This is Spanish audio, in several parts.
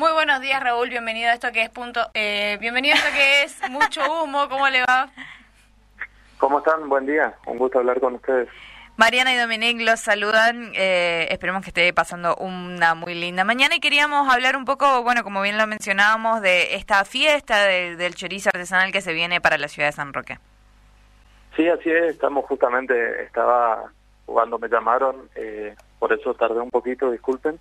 Muy buenos días, Raúl. Bienvenido a esto que es punto. Eh, bienvenido a esto que es mucho humo. ¿Cómo le va? ¿Cómo están? Buen día. Un gusto hablar con ustedes. Mariana y Dominic los saludan. Eh, esperemos que esté pasando una muy linda mañana y queríamos hablar un poco, bueno, como bien lo mencionábamos, de esta fiesta del chorizo artesanal que se viene para la ciudad de San Roque. Sí, así es. Estamos justamente, estaba jugando, me llamaron, eh, por eso tardé un poquito, disculpen.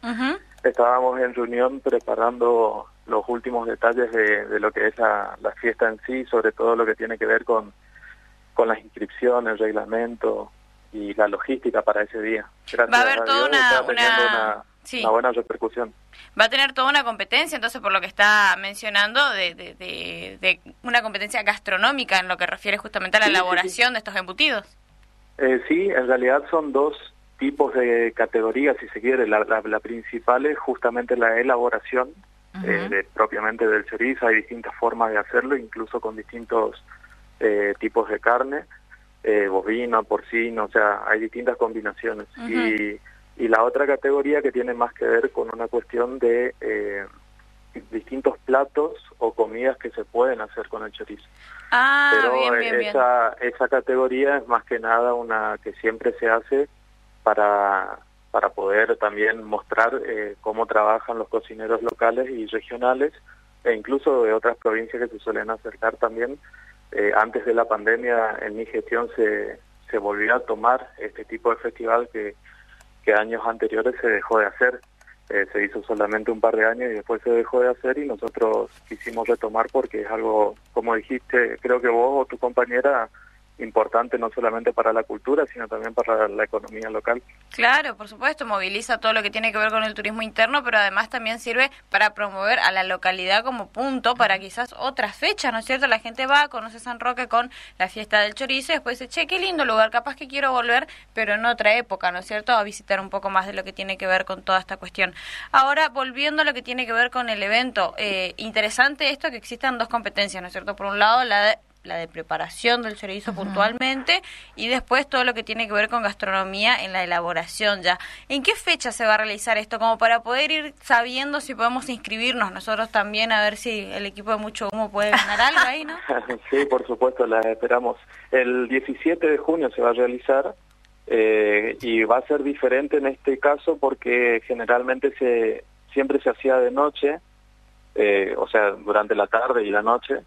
Estábamos en reunión preparando los últimos detalles de, lo que es la, fiesta en sí, sobre todo lo que tiene que ver con, con las inscripciones, el reglamento y la logística para ese día. Gracias Va a haber toda una, una, una, buena repercusión. Va a tener toda una competencia, entonces, por lo que está mencionando, de, de, una competencia gastronómica en lo que refiere justamente a la elaboración de estos embutidos. Eh, sí, en realidad son dos tipos de categorías, si se quiere. La, la, principal es justamente la elaboración eh, propiamente del chorizo. Hay distintas formas de hacerlo, incluso con distintos eh, tipos de carne, eh, bovino, porcino, o sea, hay distintas combinaciones. y, y la otra categoría que tiene más que ver con una cuestión de eh, distintos platos o comidas que se pueden hacer con el chorizo. Ah, Pero esa, esa categoría es más que nada una que siempre se hace para, para poder también mostrar eh, cómo trabajan los cocineros locales y regionales e incluso de otras provincias que se suelen acercar también. Eh, antes de la pandemia en mi gestión se, se volvió a tomar este tipo de festival que, que años anteriores se dejó de hacer. Eh, se hizo solamente un par de años y después se dejó de hacer y nosotros quisimos retomar porque es algo, como dijiste, creo que vos o tu compañera importante no solamente para la cultura, sino también para la economía local. Claro, por supuesto, moviliza todo lo que tiene que ver con el turismo interno, pero además también sirve para promover a la localidad como punto para quizás otras fechas, ¿no es cierto? La gente va, conoce San Roque con la fiesta del chorizo y después dice, che, qué lindo lugar, capaz que quiero volver, pero en otra época, ¿no es cierto? A visitar un poco más de lo que tiene que ver con toda esta cuestión. Ahora, volviendo a lo que tiene que ver con el evento, eh, interesante esto que existan dos competencias, ¿no es cierto? Por un lado, la de la de preparación del chorizo puntualmente y después todo lo que tiene que ver con gastronomía en la elaboración ya. ¿En qué fecha se va a realizar esto? Como para poder ir sabiendo si podemos inscribirnos nosotros también a ver si el equipo de Mucho Humo puede ganar algo ahí, ¿no? sí, por supuesto, la esperamos. El 17 de junio se va a realizar eh, y va a ser diferente en este caso porque generalmente se siempre se hacía de noche, eh, o sea, durante la tarde y la noche.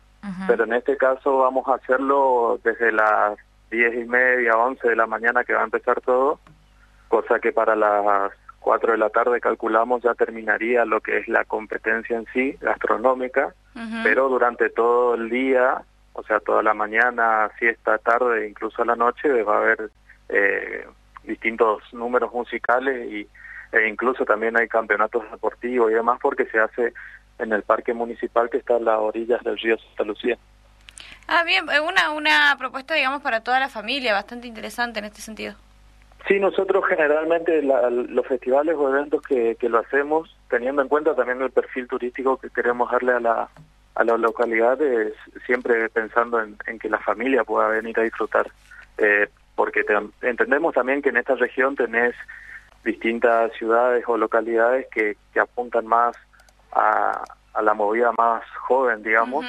Pero en este caso vamos a hacerlo desde las diez y media, once de la mañana que va a empezar todo, cosa que para las cuatro de la tarde calculamos ya terminaría lo que es la competencia en sí, gastronómica, pero durante todo el día, o sea, toda la mañana, siesta, tarde, incluso a la noche, va a haber eh, distintos números musicales y e incluso también hay campeonatos deportivos y demás porque se hace en el parque municipal que está a las orillas del río Santa Lucía. Ah, bien, eh, una, una propuesta, digamos, para toda la familia, bastante interesante en este sentido. Sí, nosotros generalmente los festivales o eventos que, que lo hacemos, teniendo en cuenta también el perfil turístico que queremos darle a la, a la localidad, es siempre pensando en, que la familia pueda venir a disfrutar. Eh, porque entendemos también que en esta región tenés distintas ciudades o localidades que, que apuntan más a, la movida más joven, digamos,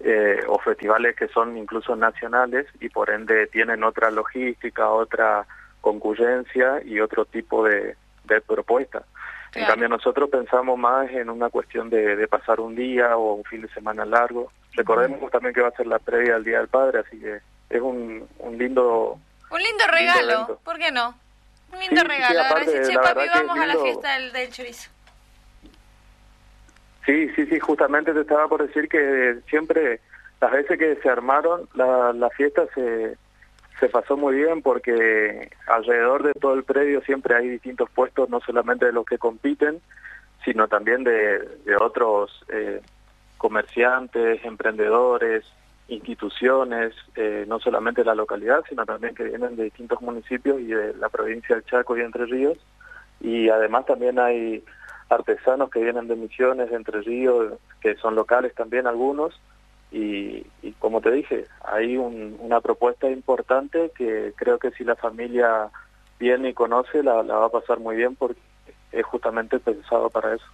eh, o festivales que son incluso nacionales y por ende tienen otra logística, otra concurrencia y otro tipo de, de propuesta. En cambio nosotros pensamos más en una cuestión de, pasar un día o un fin de semana largo. Recordemos también que va a ser la previa al Día del Padre, así que es un, un lindo... Un lindo regalo, ¿por qué no? Un lindo regalo. papi, vamos a la fiesta del, del chorizo. Sí, sí, sí, justamente te estaba por decir que siempre, las veces que se armaron, la, la fiesta se, se pasó muy bien porque alrededor de todo el predio siempre hay distintos puestos, no solamente de los que compiten, sino también de, de otros eh, comerciantes, emprendedores, instituciones, eh, no solamente de la localidad, sino también que vienen de distintos municipios y de la provincia del Chaco y Entre Ríos. Y además también hay artesanos que vienen de Misiones, de Entre Ríos, que son locales también algunos, y, como te dije, hay una propuesta importante que creo que si la familia viene y conoce, la, va a pasar muy bien porque es justamente pensado para eso.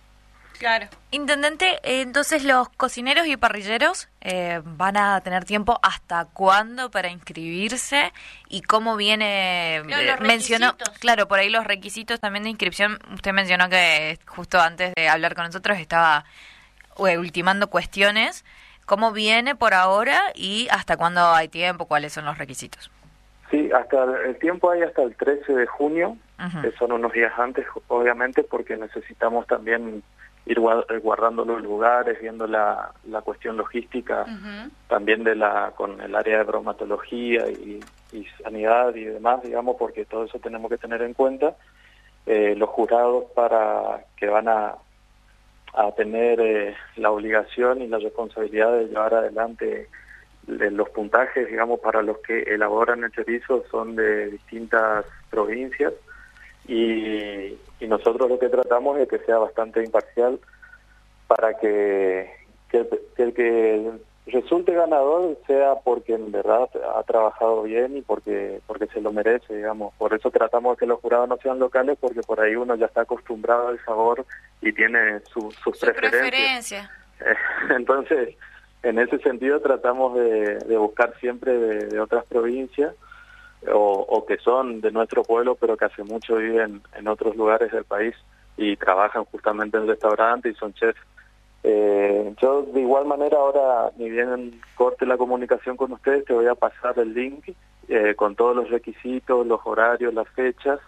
Claro. Intendente, eh, entonces los cocineros y parrilleros eh, van a tener tiempo hasta cuándo para inscribirse y cómo viene Claro, los mencionó claro por ahí los requisitos también de inscripción usted mencionó que justo antes de hablar con nosotros estaba eh, ultimando cuestiones cómo viene por ahora y hasta cuándo hay tiempo cuáles son los requisitos Sí, hasta el tiempo hay hasta el 13 de junio, que son unos días antes, obviamente, porque necesitamos también ir eh, guardando los lugares, viendo la, la cuestión logística, también de la con el área de bromatología y, y sanidad y demás, digamos, porque todo eso tenemos que tener en cuenta. Eh, los jurados para que van a, a tener eh, la obligación y la responsabilidad de llevar adelante de los puntajes, digamos, para los que elaboran el chorizo son de distintas provincias y, y nosotros lo que tratamos es que sea bastante imparcial para que, que, el- que el que resulte ganador sea porque en verdad ha trabajado bien y porque porque se lo merece, digamos. Por eso tratamos de que los jurados no sean locales porque por ahí uno ya está acostumbrado al sabor y tiene su- sus Su preferencias. preferencia. Entonces, en ese sentido tratamos de, de buscar siempre de, de otras provincias o, o que son de nuestro pueblo, pero que hace mucho viven en otros lugares del país y trabajan justamente en restaurantes y son chefs. Eh, yo de igual manera ahora, ni bien corte la comunicación con ustedes, te voy a pasar el link eh, con todos los requisitos, los horarios, las fechas,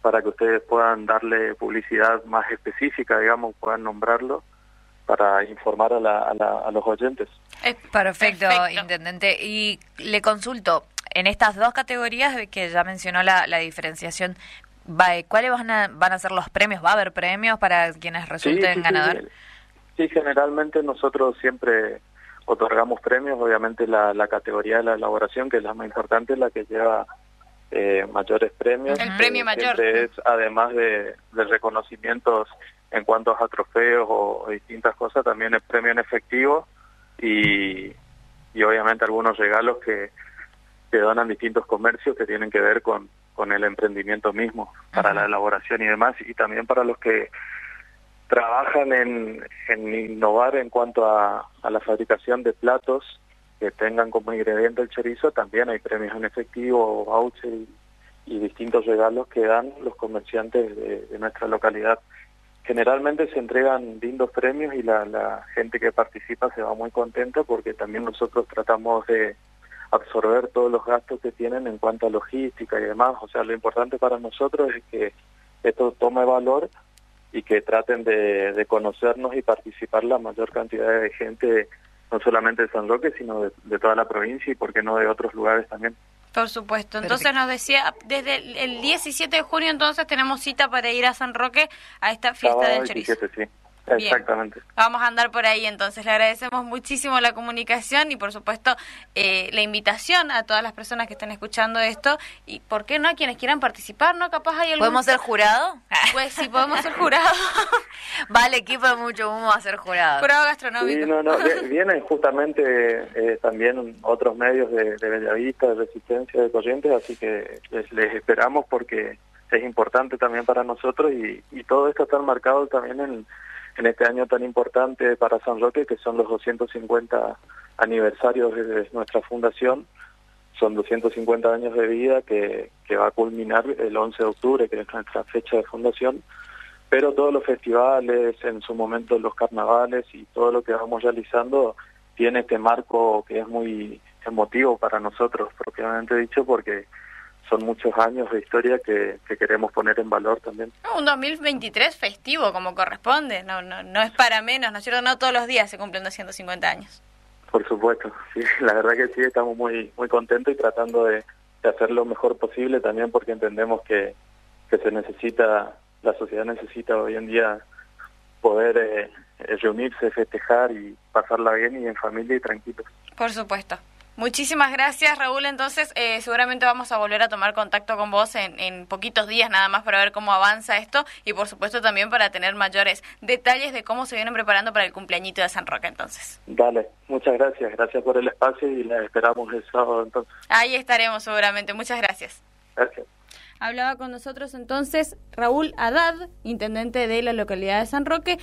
para que ustedes puedan darle publicidad más específica, digamos, puedan nombrarlo para informar a, la, a, la- a los oyentes. Es Perfecto, Perfecto. intendente. Y le consulto, en estas dos categorías que ya mencionó la, la diferenciación, ¿cuáles van a, van a ser los premios? ¿Va a haber premios para quienes resulten sí, sí, ganadores? Sí, generalmente nosotros siempre otorgamos premios, obviamente la, la categoría de la elaboración, que es la más importante, la que lleva eh, mayores premios. El premio Eh, mayor. es, además de, de reconocimientos en cuanto a trofeos o, o distintas cosas, también es premio en efectivo y, y obviamente algunos regalos que, que donan distintos comercios que tienen que ver con, con el emprendimiento mismo, para la elaboración y demás, y también para los que trabajan en, en innovar en cuanto a, a la fabricación de platos que tengan como ingrediente el chorizo, también hay premios en efectivo, voucher y, y distintos regalos que dan los comerciantes de, de nuestra localidad. Generalmente se entregan lindos premios y la, la gente que participa se va muy contenta porque también nosotros tratamos de absorber todos los gastos que tienen en cuanto a logística y demás. O sea, lo importante para nosotros es que esto tome valor y que traten de, de conocernos y participar la mayor cantidad de gente, no solamente de San Roque, sino de, de toda la provincia y, por qué no, de otros lugares también. Por supuesto. Entonces Perfecto. nos decía, desde el, el 17 de junio entonces tenemos cita para ir a San Roque a esta fiesta Sábado del chorizo. 17, sí. Bien. Exactamente. Vamos a andar por ahí, entonces le agradecemos muchísimo la comunicación y por supuesto eh, la invitación a todas las personas que estén escuchando esto y por qué no a quienes quieran participar, ¿no? Capaz hay algún... ¿Podemos ser jurado? Pues sí, podemos ser jurados. vale, equipo de mucho humo a ser jurado. Jurado Sí, gastronómico. no, no, vi- vienen justamente eh, también otros medios de, de Bellavista, de Resistencia, de Corrientes, así que les, les esperamos porque es importante también para nosotros y, y todo esto está marcado también en, en este año tan importante para San Roque, que son los 250 aniversarios de nuestra fundación. Son 250 años de vida que, que va a culminar el 11 de octubre, que es nuestra fecha de fundación pero todos los festivales, en su momento los carnavales y todo lo que vamos realizando tiene este marco que es muy emotivo para nosotros, propiamente dicho, porque son muchos años de historia que, que queremos poner en valor también. Un 2023 festivo como corresponde, no, no, no es para menos, ¿no es cierto? No todos los días se cumplen 250 años. Por supuesto, sí, la verdad que sí, estamos muy muy contentos y tratando de, de hacer lo mejor posible también porque entendemos que, que se necesita, la sociedad necesita hoy en día poder eh, reunirse, festejar y pasarla bien y en familia y tranquilos. Por supuesto. Muchísimas gracias, Raúl. Entonces, eh, seguramente vamos a volver a tomar contacto con vos en, en poquitos días nada más para ver cómo avanza esto y, por supuesto, también para tener mayores detalles de cómo se vienen preparando para el cumpleañito de San Roque. Entonces, Dale, muchas gracias, gracias por el espacio y la esperamos el sábado entonces. ahí estaremos seguramente. Muchas gracias. Gracias. Hablaba con nosotros entonces Raúl Haddad, intendente de la localidad de San Roque.